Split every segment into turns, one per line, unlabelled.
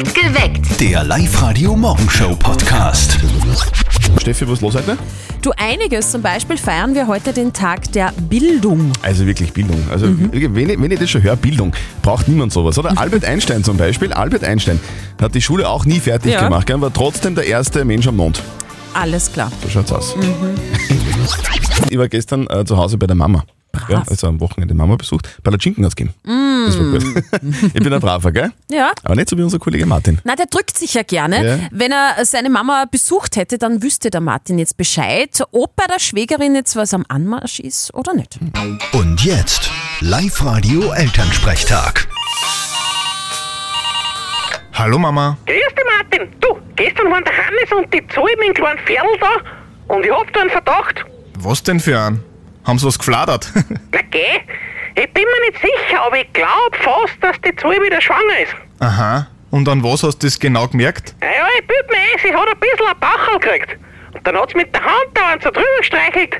Geweckt.
Der Live-Radio-Morgenshow-Podcast.
Steffi, was ist los heute?
Du einiges, zum Beispiel feiern wir heute den Tag der Bildung.
Also wirklich Bildung. Also wenn, ich, wenn ich das schon höre, Bildung, braucht niemand sowas. Oder Albert Einstein zum Beispiel. Albert Einstein hat die Schule auch nie fertig
Ja.
gemacht, gell, war trotzdem der erste Mensch am Mond.
Alles klar.
So schaut's aus. ich war gestern äh, zu Hause bei der Mama. Ja, also am Wochenende Mama besucht. Palatschinken hat's gegeben. Das war gut. ich bin ein Braver, gell?
Ja.
Aber nicht so wie unser Kollege Martin.
Na, der drückt sich ja gerne.
Ja.
Wenn er seine Mama besucht hätte, dann wüsste der Martin jetzt Bescheid, ob bei der Schwägerin jetzt was am Anmarsch ist oder nicht.
Und jetzt Live-Radio Elternsprechtag.
Hallo Mama.
Grüß dich, Martin. Du, gestern waren der Hannes und die Zoe mit dem kleinen Pferdl da und ich hab da einen Verdacht.
Was denn für ein? Haben sie was gefladert?
Na geh, ich bin mir nicht sicher, aber ich glaub fast, dass die Zoe wieder schwanger ist.
Aha. Und an was hast du das genau gemerkt?
Naja, ich bild mir ein, sie hat ein bisschen ein Bachel gekriegt. Und dann hat sie mit der Hand da so drüber gestreichelt.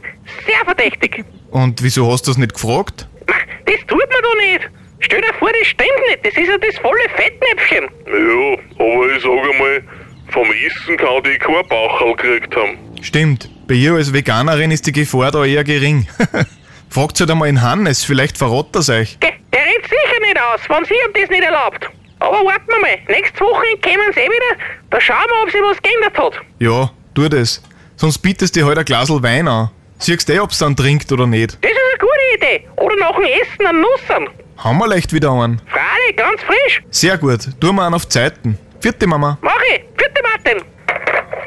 Sehr verdächtig.
Und wieso hast du das nicht gefragt?
Na, das tut man doch nicht. Stell dir vor, das stimmt nicht. Das ist ja das volle Fettnäpfchen.
Ja, aber ich sag einmal, vom Essen kann die kein Bauchel gekriegt haben.
Stimmt. Bei ihr als Veganerin ist die Gefahr da eher gering. Fragt halt einmal in Hannes, vielleicht verrät er's euch.
Geh, der rennt sicher nicht aus, wenn sie ihm das nicht erlaubt. Aber warten wir mal, nächstes Wochenende kommen sie eh wieder. Da schauen wir, ob sie was geändert hat.
Ja, tu das. Sonst bietest du halt ein Glasl Wein an. Siehst eh, ob's dann trinkt oder nicht.
Das ist eine gute Idee. Oder nach dem Essen einen Nussern.
Haben wir leicht wieder einen.
Freilich, ganz frisch.
Sehr gut. Tu mal einen auf Zeiten. Vierte Mama.
Mach ich. Bitte, Martin.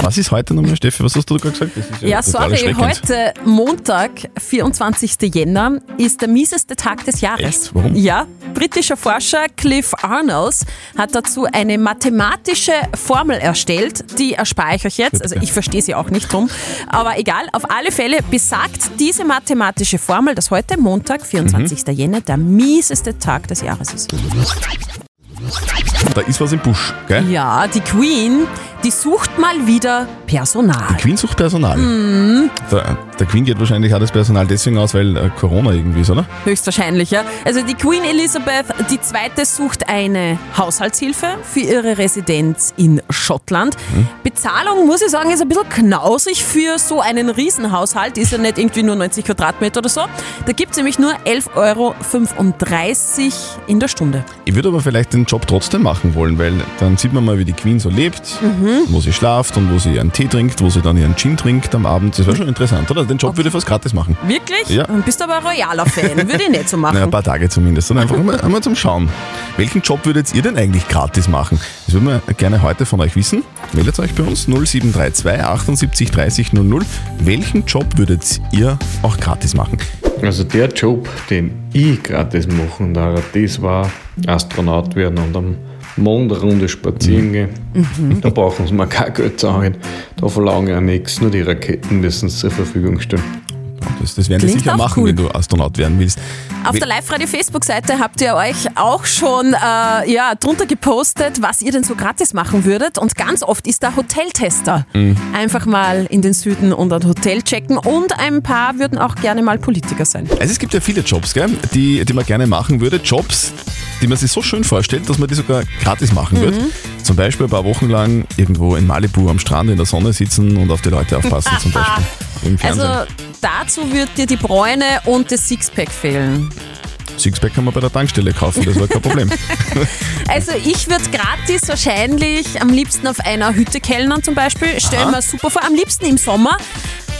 Was ist heute nochmal, Steffi? Was hast du gerade gesagt?
Ja,
total
sorry, heute Montag, 24. Jänner, ist der mieseste Tag des Jahres.
Echt? Warum?
Ja, britischer Forscher Cliff Arnolds hat dazu eine mathematische Formel erstellt, die erspare ich euch jetzt, also ich verstehe sie auch nicht drum, aber egal, auf alle Fälle besagt diese mathematische Formel, dass heute Montag, 24.
Mhm.
Jänner, der mieseste Tag des Jahres ist.
Da ist was im Busch, gell?
Ja, die Queen, die sucht mal wieder Personal.
Queen sucht Personal.
Mhm.
Der, der Queen geht wahrscheinlich auch das Personal deswegen aus, weil äh, Corona irgendwie ist, oder?
Höchstwahrscheinlich, ja. Also die Queen Elizabeth II. sucht eine Haushaltshilfe für ihre Residenz in Schottland. Bezahlung, muss ich sagen, ist ein bisschen knausig für so einen Riesenhaushalt. Ist ja nicht irgendwie nur 90 Quadratmeter oder so. Da gibt es nämlich nur 11,35 Euro in der Stunde.
Ich würde aber vielleicht den Job trotzdem machen wollen, weil dann sieht man mal, wie die Queen so lebt,
Mhm.
wo sie schlaft und wo sie ihren Tee trinkt, wo sie dann ihren Gin trinkt am Abend. Das wäre schon interessant, oder? Den Job würde ich fast gratis machen.
Wirklich?
Ja.
Dann bist du aber ein royaler Fan. Würde ich nicht so machen.
Naja, ein paar Tage zumindest. Und einfach einmal, einmal zum Schauen. Welchen Job würdet ihr denn eigentlich gratis machen? Das würden wir gerne heute von euch wissen. Meldet euch bei uns 0732 78 30 00. Welchen Job würdet ihr auch gratis machen?
Also der Job, den ich gratis machen darf, das war Astronaut werden und am Mond eine Runde spazieren gehen. Da brauchen sie mir kein Geld zahlen. Da verlange ich auch nichts, nur die Raketen müssen sie zur Verfügung stellen.
Das, das werden die
Klingt
sicher
auch
machen,
cool.
wenn du Astronaut werden willst.
Auf
We-
der Live-Radio-Facebook-Seite habt ihr euch auch schon äh, ja, drunter gepostet, was ihr denn so gratis machen würdet. Und ganz oft ist da Hoteltester.
Mhm.
Einfach mal in den Süden und ein Hotel checken. Und ein paar würden auch gerne mal Politiker sein.
Also es gibt ja viele Jobs, gell, die, die man gerne machen würde. Jobs, die man sich so schön vorstellt, dass man die sogar gratis machen
Mhm.
wird. Zum Beispiel ein paar Wochen lang irgendwo in Malibu am Strand in der Sonne sitzen und auf die Leute aufpassen zum Beispiel.
Also dazu wird dir die Bräune und das Sixpack fehlen.
Sixpack kann man bei der Tankstelle kaufen, das war kein Problem.
Also ich würde gratis wahrscheinlich am liebsten auf einer Hütte kellnern zum Beispiel. Stell mir super vor, am liebsten im Sommer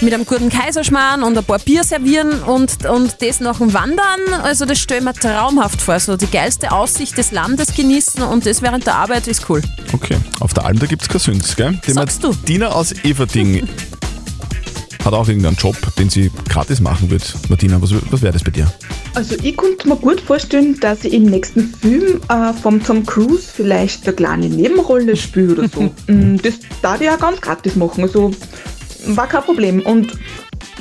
mit einem guten Kaiserschmarrn und ein paar Bier servieren und, und das nach dem Wandern. Also das stelle ich mir traumhaft vor. So die geilste Aussicht des Landes genießen und das während der Arbeit ist cool.
Okay, auf der Alm, da gibt es Kasüns, gell? Die
Sagst du?
Dina aus Everding hat auch irgendeinen Job, den sie gratis machen wird. Martina, was, was wäre das bei dir?
Also ich konnte mir gut vorstellen, dass ich im nächsten Film äh, vom Tom Cruise vielleicht eine kleine Nebenrolle spiele oder so. Mm, das darf ich ja ganz gratis machen, also war kein Problem. Und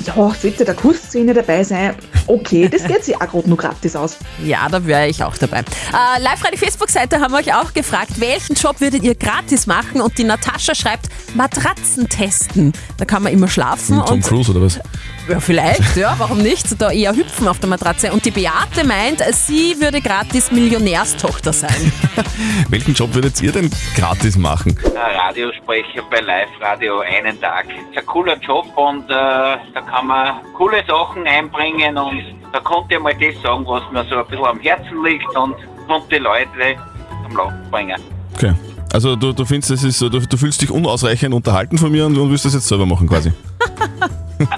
ja, sollte der Kussszene dabei sein, okay, das geht sich auch gerade nur gratis aus.
Ja, da wäre ich auch dabei. Äh, live die Facebook-Seite haben wir euch auch gefragt, welchen Job würdet ihr gratis machen? Und die Natascha schreibt, Matratzen testen. Da kann man immer schlafen.
Tom
und
Cruise oder was?
Ja, vielleicht, ja, warum nicht? Da eher hüpfen auf der Matratze. Und die Beate meint, sie würde gratis Millionärstochter sein.
Welchen Job würdet ihr denn gratis machen?
Radiosprecher bei Live Radio einen Tag. ist ein cooler Job und äh, da kann man coole Sachen einbringen und da konnte ich mal das sagen, was mir so ein bisschen am Herzen liegt und konnte die Leute am Lachen bringen.
Okay. Also du, du findest, das ist so, du, du fühlst dich unausreichend unterhalten von mir und, und willst das jetzt selber machen quasi.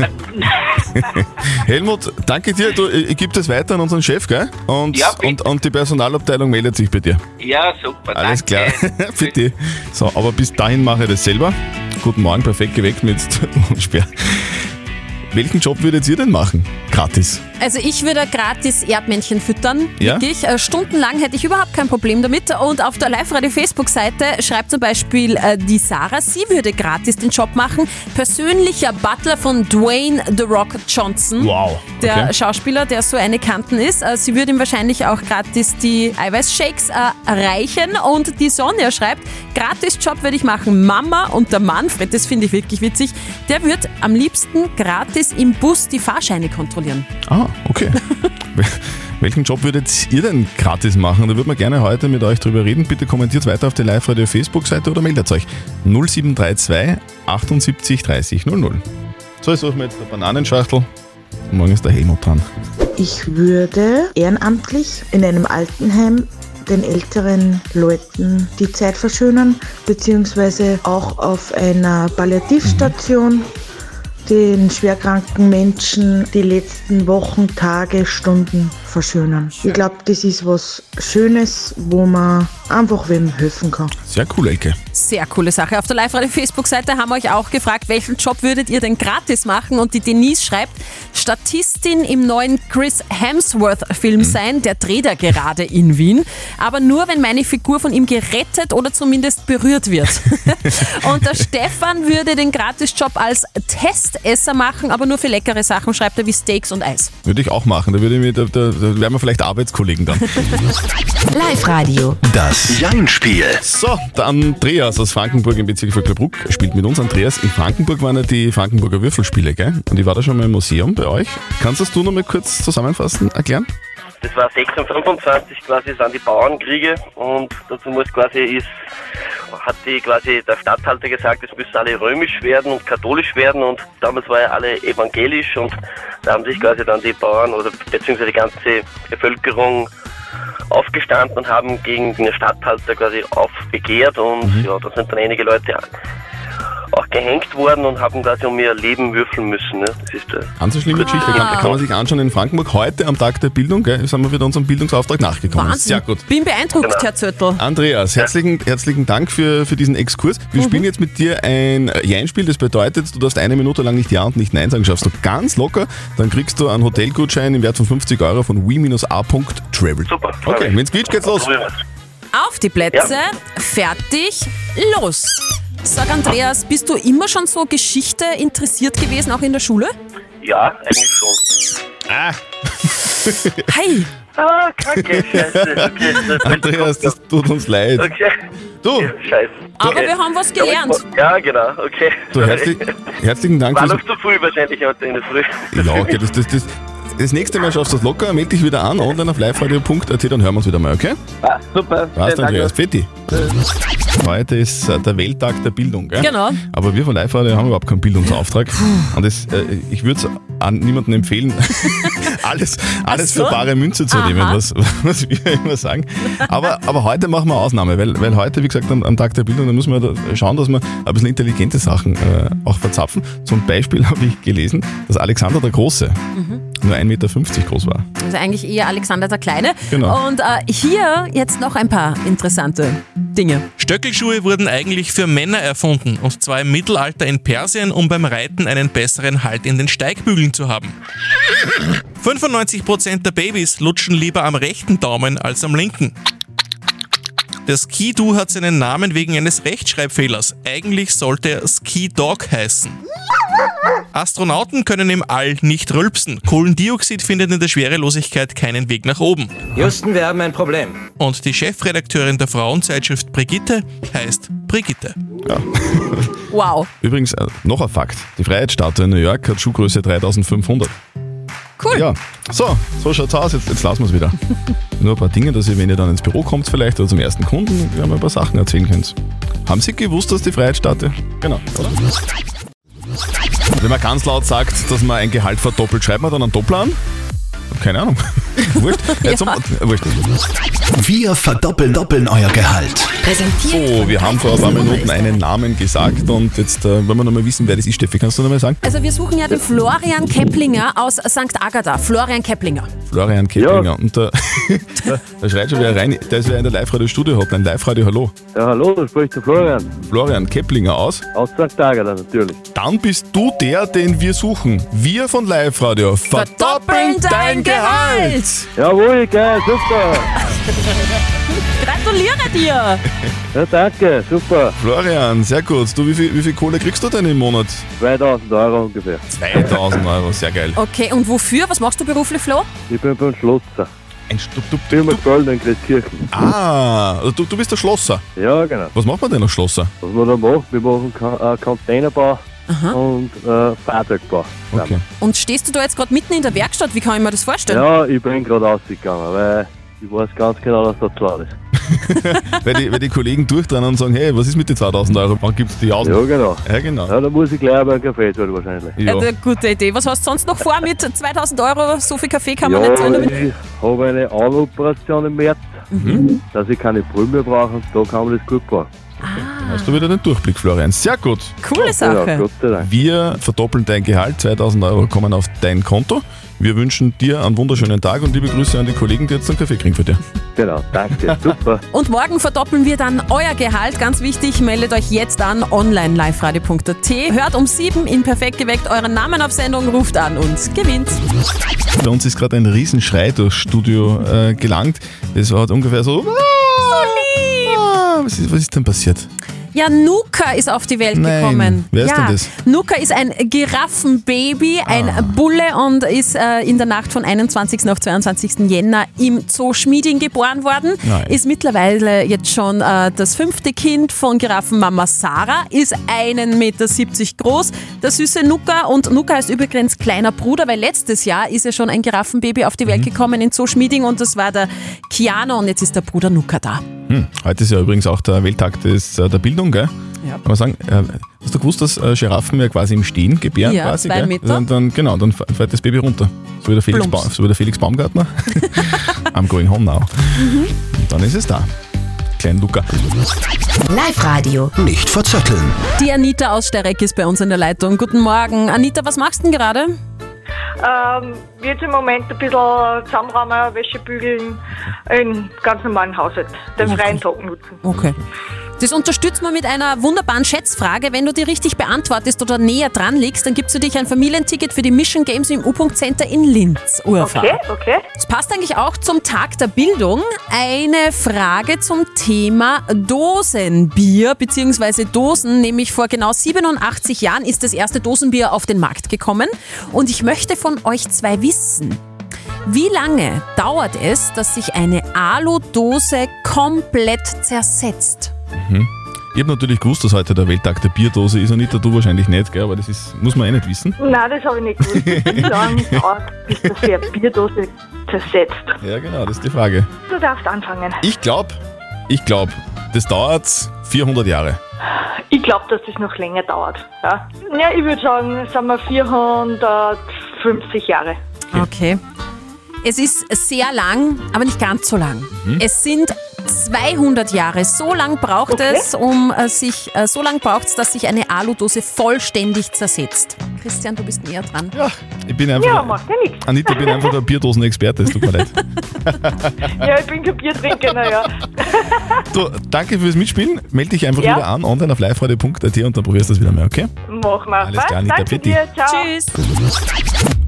Helmut, danke dir. Du, ich, gebe das weiter an unseren Chef, gell? Und,
Ja,
und, und die Personalabteilung meldet sich bei dir.
Ja, super.
Alles
danke.
klar. Bitte. So, aber bis dahin mache ich das selber. Guten Morgen, perfekt geweckt mit Sperr. Welchen Job würdet ihr denn machen? Gratis.
Also ich würde gratis Erdmännchen füttern,
Ja?
wirklich. Äh, Stundenlang hätte ich überhaupt kein Problem damit. Und auf der Live-Radio-Facebook-Seite schreibt zum Beispiel äh, die Sarah, sie würde gratis den Job machen. Persönlicher Butler von Dwayne The Rock Johnson.
Wow.
Der
Okay.
Schauspieler, der so eine Kanten ist. Äh, Sie würde ihm wahrscheinlich auch gratis die Eiweißshakes äh, erreichen. Und die Sonja schreibt, gratis Job würde ich machen. Mama und der Manfred, das finde ich wirklich witzig, der wird am liebsten gratis im Bus die Fahrscheine kontrollieren.
Ah, okay. Wel- Welchen Job würdet ihr denn gratis machen? Da würden wir gerne heute mit euch drüber reden. Bitte kommentiert weiter auf der Live-Radio Facebook-Seite oder meldet euch 0732 78 30 00. So, jetzt suchen wir jetzt eine Bananenschachtel. Und morgen ist der Helmut dran.
Ich würde ehrenamtlich in einem Altenheim den älteren Leuten die Zeit verschönern, beziehungsweise auch auf einer Palliativstation den schwerkranken Menschen die letzten Wochen, Tage, Stunden verschönern. Ich glaube, das ist was Schönes, wo man einfach wem helfen kann.
Sehr cool, Elke.
Sehr coole Sache. Auf der Live-Radio-Facebook-Seite haben wir euch auch gefragt, welchen Job würdet ihr denn gratis machen? Und die Denise schreibt, Statistin im neuen Chris Hemsworth-Film sein, der dreht er gerade in Wien. Aber nur, wenn meine Figur von ihm gerettet oder zumindest berührt wird. Und der Stefan würde den Gratisjob als Testesser machen, aber nur für leckere Sachen, schreibt er, wie Steaks und Eis.
Würde ich auch machen. Da, würde ich mir, da, da, da wären wir vielleicht Arbeitskollegen dann.
Live-Radio.
Das Jein-Spiel.
So, der Andreas aus Frankenburg im Bezirk Vöcklerbruck spielt mit uns. Andreas, in Frankenburg waren ja die Frankenburger Würfelspiele, gell? Und ich war da schon mal im Museum bei euch. Kannst das du noch mal kurz zusammenfassen, erklären?
Das war 1625 quasi, sind die Bauernkriege und dazu muss quasi ist, hat die quasi der Statthalter gesagt, es müssen alle römisch werden und katholisch werden und damals war ja alle evangelisch und da haben sich quasi dann die Bauern oder beziehungsweise die ganze Bevölkerung aufgestanden und haben gegen den Statthalter quasi aufbegehrt und ja, da sind dann einige Leute auch gehängt worden und haben quasi um ihr Leben würfeln müssen. Ne? Das ist der
Ganz eine schlimme Geschichte. Kann, kann man sich anschauen in Frankenburg. Heute am Tag der Bildung, gell, sind wir wieder unserem Bildungsauftrag nachgekommen.
Wahnsinn.
Sehr gut.
Bin beeindruckt, Herr Zöttl.
Andreas, herzlichen, herzlichen Dank für, für diesen Exkurs. Wir
Mhm.
spielen jetzt mit dir ein Jein-Spiel. Das bedeutet, du darfst eine Minute lang nicht Ja und nicht Nein sagen. Schaffst du ganz locker. Dann kriegst du einen Hotelgutschein im Wert von 50 Euro von we-a.travel.
Super.
Okay, wenn's quietscht, geht's los.
Auf die Plätze, fertig, los. Sag Andreas, bist du immer schon so Geschichte interessiert gewesen, auch in der Schule?
Ja, eigentlich schon.
Ah.
Hey!
Ah, kacke, scheiße. Okay,
Andreas, das tut uns leid.
Okay.
Du,
Scheiße.
Aber wir haben was gelernt.
Ja, genau, okay.
du herzlich, herzlichen Dank
War noch zu früh wahrscheinlich heute in der Früh.
Ja, okay, das, das, das, das nächste Mal schaffst du das locker. Meld dich wieder an, online auf liveradio.at, dann hören wir uns wieder mal, okay?
Ah, super.
Passt,
Vielen Dank.
Andreas. Fetti. Heute ist äh, der Welttag der Bildung, gell?
Genau.
Aber wir von Live haben überhaupt keinen Bildungsauftrag. Und das, äh, ich würde es an niemanden empfehlen, alles, alles
so.
für bare Münze zu nehmen,
Aha.
was, was wir immer sagen. Aber, aber heute machen wir Ausnahme, weil, weil heute, wie gesagt, am, am Tag der Bildung, da müssen wir da schauen, dass wir ein bisschen intelligente Sachen äh, auch verzapfen. Zum Beispiel habe ich gelesen, dass Alexander der Große nur 1,50 Meter groß war.
Also eigentlich eher Alexander der Kleine.
Genau.
Und äh, hier jetzt noch ein paar interessante Dinge.
Stöckelschuhe wurden eigentlich für Männer erfunden, und zwar im Mittelalter in Persien, um beim Reiten einen besseren Halt in den Steigbügeln zu haben. 95% der Babys lutschen lieber am rechten Daumen als am linken. Der Ski-Doo hat seinen Namen wegen eines Rechtschreibfehlers. Eigentlich sollte er Ski-Dog heißen. Astronauten können im All nicht rülpsen. Kohlendioxid findet in der Schwerelosigkeit keinen Weg nach oben.
Houston, wir haben ein Problem.
Und die Chefredakteurin der Frauenzeitschrift Brigitte heißt Brigitte.
Wow.
Übrigens, äh, noch ein Fakt. Die Freiheitsstatue in New York hat Schuhgröße 3500.
Cool.
Ja, so, so schaut's aus. Jetzt, jetzt lassen wir es wieder. Nur ein paar Dinge, dass ihr, wenn ihr dann ins Büro kommt, vielleicht oder zum ersten Kunden, wir ein paar Sachen erzählen könnt. Haben Sie gewusst, dass die Freiheitsstatue? Genau, oder? Wenn man ganz laut sagt, dass man ein Gehalt verdoppelt, schreibt man dann einen Doppler an? Keine Ahnung. Wurscht. Jetzt um, wurscht.
Wir verdoppeln doppeln euer Gehalt.
Präsentiert
So, wir haben vor ein paar Minuten einen Namen gesagt und jetzt äh, wollen wir nochmal wissen, wer das ist. Steffi, kannst du nochmal sagen?
Also wir suchen ja den Florian Keplinger aus St. Agatha. Florian Keplinger.
Florian Keplinger. Und da, da schreit schon wieder rein, der ist wer in der Live-Radio-Studio-Hotline. Live-Radio, hallo.
Ja, hallo, da spricht der Florian.
Florian Keplinger aus.
Aus St. Agatha natürlich.
Dann bist du der, den wir suchen. Wir von Live-Radio verdoppeln dein Gehalt.
Jawohl, geil, super.
Gratuliere dir!
Ja, danke, super.
Florian, sehr gut. Du, wie viel, wie viel Kohle kriegst du denn im Monat?
2000 Euro ungefähr.
2000 Euro, sehr geil.
Okay, und wofür? Was machst du beruflich, Flo?
Ich bin beim Schlosser.
Ein Stub, Stub,
Firma Köln in Christkirchen.
Ah, also du, du bist der Schlosser.
Ja, genau.
Was macht man denn als Schlosser?
Was wir da machen, wir machen Ka- Containerbau und äh, Fahrzeugbau.
Okay.
Und stehst du da jetzt gerade mitten in der Werkstatt? Wie kann ich mir das vorstellen?
Ja, ich bin gerade rausgegangen, weil ich weiß ganz genau, dass das klar ist.
weil, die, weil die Kollegen durchdrehen und sagen, hey, was ist mit den 2000 Euro? Wann gibt's die aus?
Ja, genau.
Ja, genau.
Ja, da muss ich gleich aber einen Kaffee tun wahrscheinlich.
Ja.
Eine gute Idee. Was hast du sonst noch vor mit 2000 Euro? So viel Kaffee kann man
ja,
nicht zahlen damit.
ich habe eine Augenoperation im März,
Mhm.
dass ich keine Brille mehr brauche und da kann man das gut brauchen.
Dann hast du wieder den Durchblick, Florian. Sehr gut.
Coole Sache.
Ja, Gott sei Dank.
Wir verdoppeln dein Gehalt, 2000 Euro kommen auf dein Konto. Wir wünschen dir einen wunderschönen Tag und liebe Grüße an die Kollegen, die jetzt einen Kaffee kriegen für dich.
Genau, danke, super.
Und morgen verdoppeln wir dann euer Gehalt. Ganz wichtig, meldet euch jetzt an online liveradio.at. Hört um 7 in Perfekt geweckt euren Namen auf Sendung, ruft an und gewinnt.
Bei uns ist gerade ein Riesenschrei durchs Studio äh, gelangt. Das war halt ungefähr so. Ah, was, ist, was ist denn passiert?
Ja, Nuka ist auf die Welt
Nein.
gekommen.
Wer ist
ja.
denn das?
Nuka ist ein Giraffenbaby, ein Bulle und ist äh, in der Nacht von 21. auf 22. Jänner im Zoo Schmieding geboren worden.
Nein.
Ist mittlerweile jetzt schon äh, das fünfte Kind von Giraffenmama Sarah, ist 1,70 Meter groß. Der süße Nuka und Nuka ist übrigens kleiner Bruder, weil letztes Jahr ist ja schon ein Giraffenbaby auf die Welt gekommen in Zoo Schmieding und das war der Kiano und jetzt ist der Bruder Nuka da.
Hm, heute ist ja übrigens auch der Welttag des, äh, der Bildung, gell?
Ja.
Kann man sagen, äh, hast du gewusst, dass äh, Giraffen ja quasi im Stehen gebären?
Ja,
quasi,
zwei
gell?
Meter.
Dann, dann, genau, dann fällt das Baby runter. So wie der Felix, ba so wie der Felix Baumgartner. I'm going home now.
Mhm.
Und dann ist es da. Klein Luca.
Live-Radio.
Nicht verzetteln.
Die Anita aus Stereck ist bei uns in der Leitung. Guten Morgen. Anita, was machst du denn gerade?
Ähm, jetzt im Moment ein bisschen zusammenräumen, Wäsche bügeln, einen ganz normalen Haushalt, den freien Tag nutzen.
Okay. Das unterstützt man mit einer wunderbaren Schätzfrage. Wenn du die richtig beantwortest oder näher dran liegst, dann gibst du dich ein Familienticket für die Mission Games im U-Punkt Center in Linz. Urfa.
Okay, okay.
Das passt eigentlich auch zum Tag der Bildung. Eine Frage zum Thema Dosenbier bzw. Dosen. Nämlich vor genau 87 Jahren ist das erste Dosenbier auf den Markt gekommen. Und ich möchte von euch zwei wissen. Wie lange dauert es, dass sich eine Aludose komplett zersetzt?
Mhm. Ich habe natürlich gewusst, dass heute der Welttag der Bierdose ist. Anita, du wahrscheinlich nicht, gell? aber das ist, muss man eh nicht wissen.
Nein, das habe ich nicht gewusst. Wie lange dauert, bis das eine Bierdose zersetzt?
Ja, genau, das ist die Frage.
Du darfst anfangen.
Ich glaube, ich glaube, das dauert 400 Jahre.
Ich glaube, dass das noch länger dauert. Ja, ja ich würde sagen, sagen wir 450 Jahre.
Okay. Es ist sehr lang, aber nicht ganz so lang.
Mhm.
Es sind 200 Jahre. So lang braucht
Okay.
es, um äh, sich, äh, so lang braucht es, dass sich eine Aludose vollständig zersetzt. Christian, du bist näher dran.
Ja, ich bin einfach.
Ja, macht ja nichts.
Anita, ich bin einfach der Bierdosenexperte, es tut mir leid.
Ja, ich bin kein Biertrinker, naja.
Du, danke fürs Mitspielen. Melde dich einfach
Ja.
wieder an, online auf liveradio.at und dann probierst du das wieder mal, okay?
Mach mal.
Alles klar, Anita,
Danke
bitte.
dir. Ciao.
Tschüss.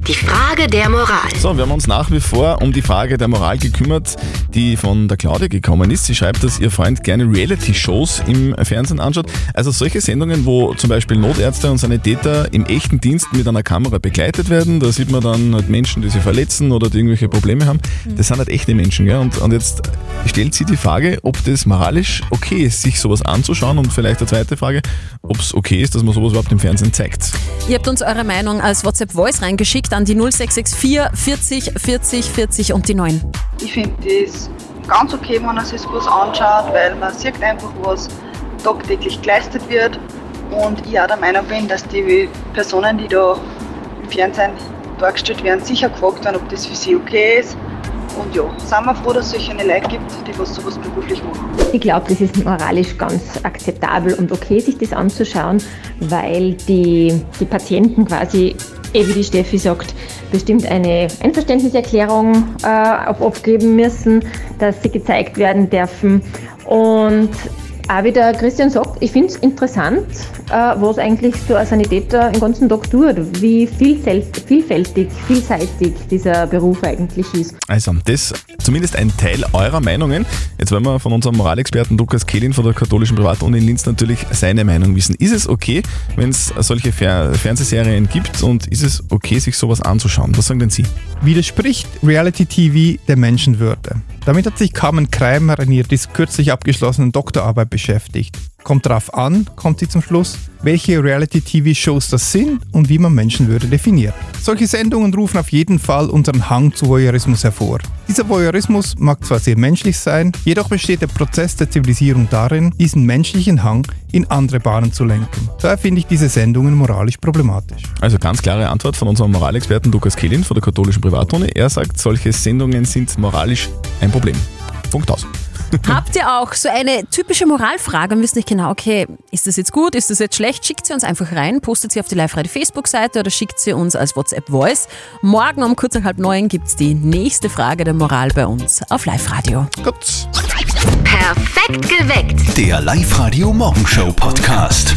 Die Frage der Moral.
So, wir haben uns nach wie vor um die Frage der Moral gekümmert, die von der Claudia gekommen ist. Sie schreibt, dass ihr Freund gerne Reality-Shows im Fernsehen anschaut. Also solche Sendungen, wo zum Beispiel Notärzte und Sanitäter im echten Dienst mit einer Kamera begleitet werden. Da sieht man dann halt Menschen, die sich verletzen oder die irgendwelche Probleme haben. Das sind halt echte Menschen. Gell? Und, und jetzt stellt sie die Frage, ob das moralisch okay ist, sich sowas anzuschauen. Und vielleicht eine zweite Frage, ob es okay ist, dass man sowas überhaupt im Fernsehen zeigt.
Ihr habt uns eure Meinung als WhatsApp-Voice reingeschickt an die 0664 40 40 40 und die 9.
Ich finde das ganz okay, wenn man sich was anschaut, weil man sieht einfach, was tagtäglich geleistet wird. Und ich auch der Meinung bin, dass die Personen, die da im Fernsehen dargestellt werden, sicher gefragt werden, ob das für sie okay ist. Und ja, sind wir froh, dass es solche Leute gibt, die was sowas beruflich machen.
Ich glaube, das ist moralisch ganz akzeptabel und okay, sich das anzuschauen, weil die, die Patienten quasi, eh wie die Steffi sagt, bestimmt eine Einverständniserklärung äh, abgeben müssen, dass sie gezeigt werden dürfen. Und auch wie der Christian sagt, ich finde es interessant, äh, was eigentlich so ein Sanitäter den ganzen Tag tut, wie vielfältig, vielfältig, vielseitig dieser Beruf eigentlich ist.
Also, das zumindest ein Teil eurer Meinungen. Jetzt wollen wir von unserem Moralexperten Lukas Kehlin von der katholischen Privatuni in Linz natürlich seine Meinung wissen. Ist es okay, wenn es solche Fer Fernsehserien gibt und ist es okay, sich sowas anzuschauen? Was sagen denn Sie?
Widerspricht Reality TV der Menschenwürde? Damit hat sich Carmen Kreimer in ihrer kürzlich abgeschlossenen Doktorarbeit beschäftigt. Kommt darauf an, kommt sie zum Schluss, welche Reality-TV-Shows das sind und wie man Menschenwürde definiert. Solche Sendungen rufen auf jeden Fall unseren Hang zu Voyeurismus hervor. Dieser Voyeurismus mag zwar sehr menschlich sein, jedoch besteht der Prozess der Zivilisierung darin, diesen menschlichen Hang in andere Bahnen zu lenken. Daher finde ich diese Sendungen moralisch problematisch.
Also ganz klare Antwort von unserem Moralexperten Lukas Kehlin von der katholischen Privatuni. Er sagt, solche Sendungen sind moralisch ein Problem. Punkt aus.
Habt ihr auch so eine typische Moralfrage und wisst nicht genau, okay, ist das jetzt gut, ist das jetzt schlecht? Schickt sie uns einfach rein, postet sie auf die Live-Radio Facebook-Seite oder schickt sie uns als WhatsApp-Voice. Morgen um kurz nach halb neun gibt es die nächste Frage der Moral bei uns auf Live-Radio.
Gut.
Perfekt geweckt.
Der Live-Radio Morgenshow Podcast.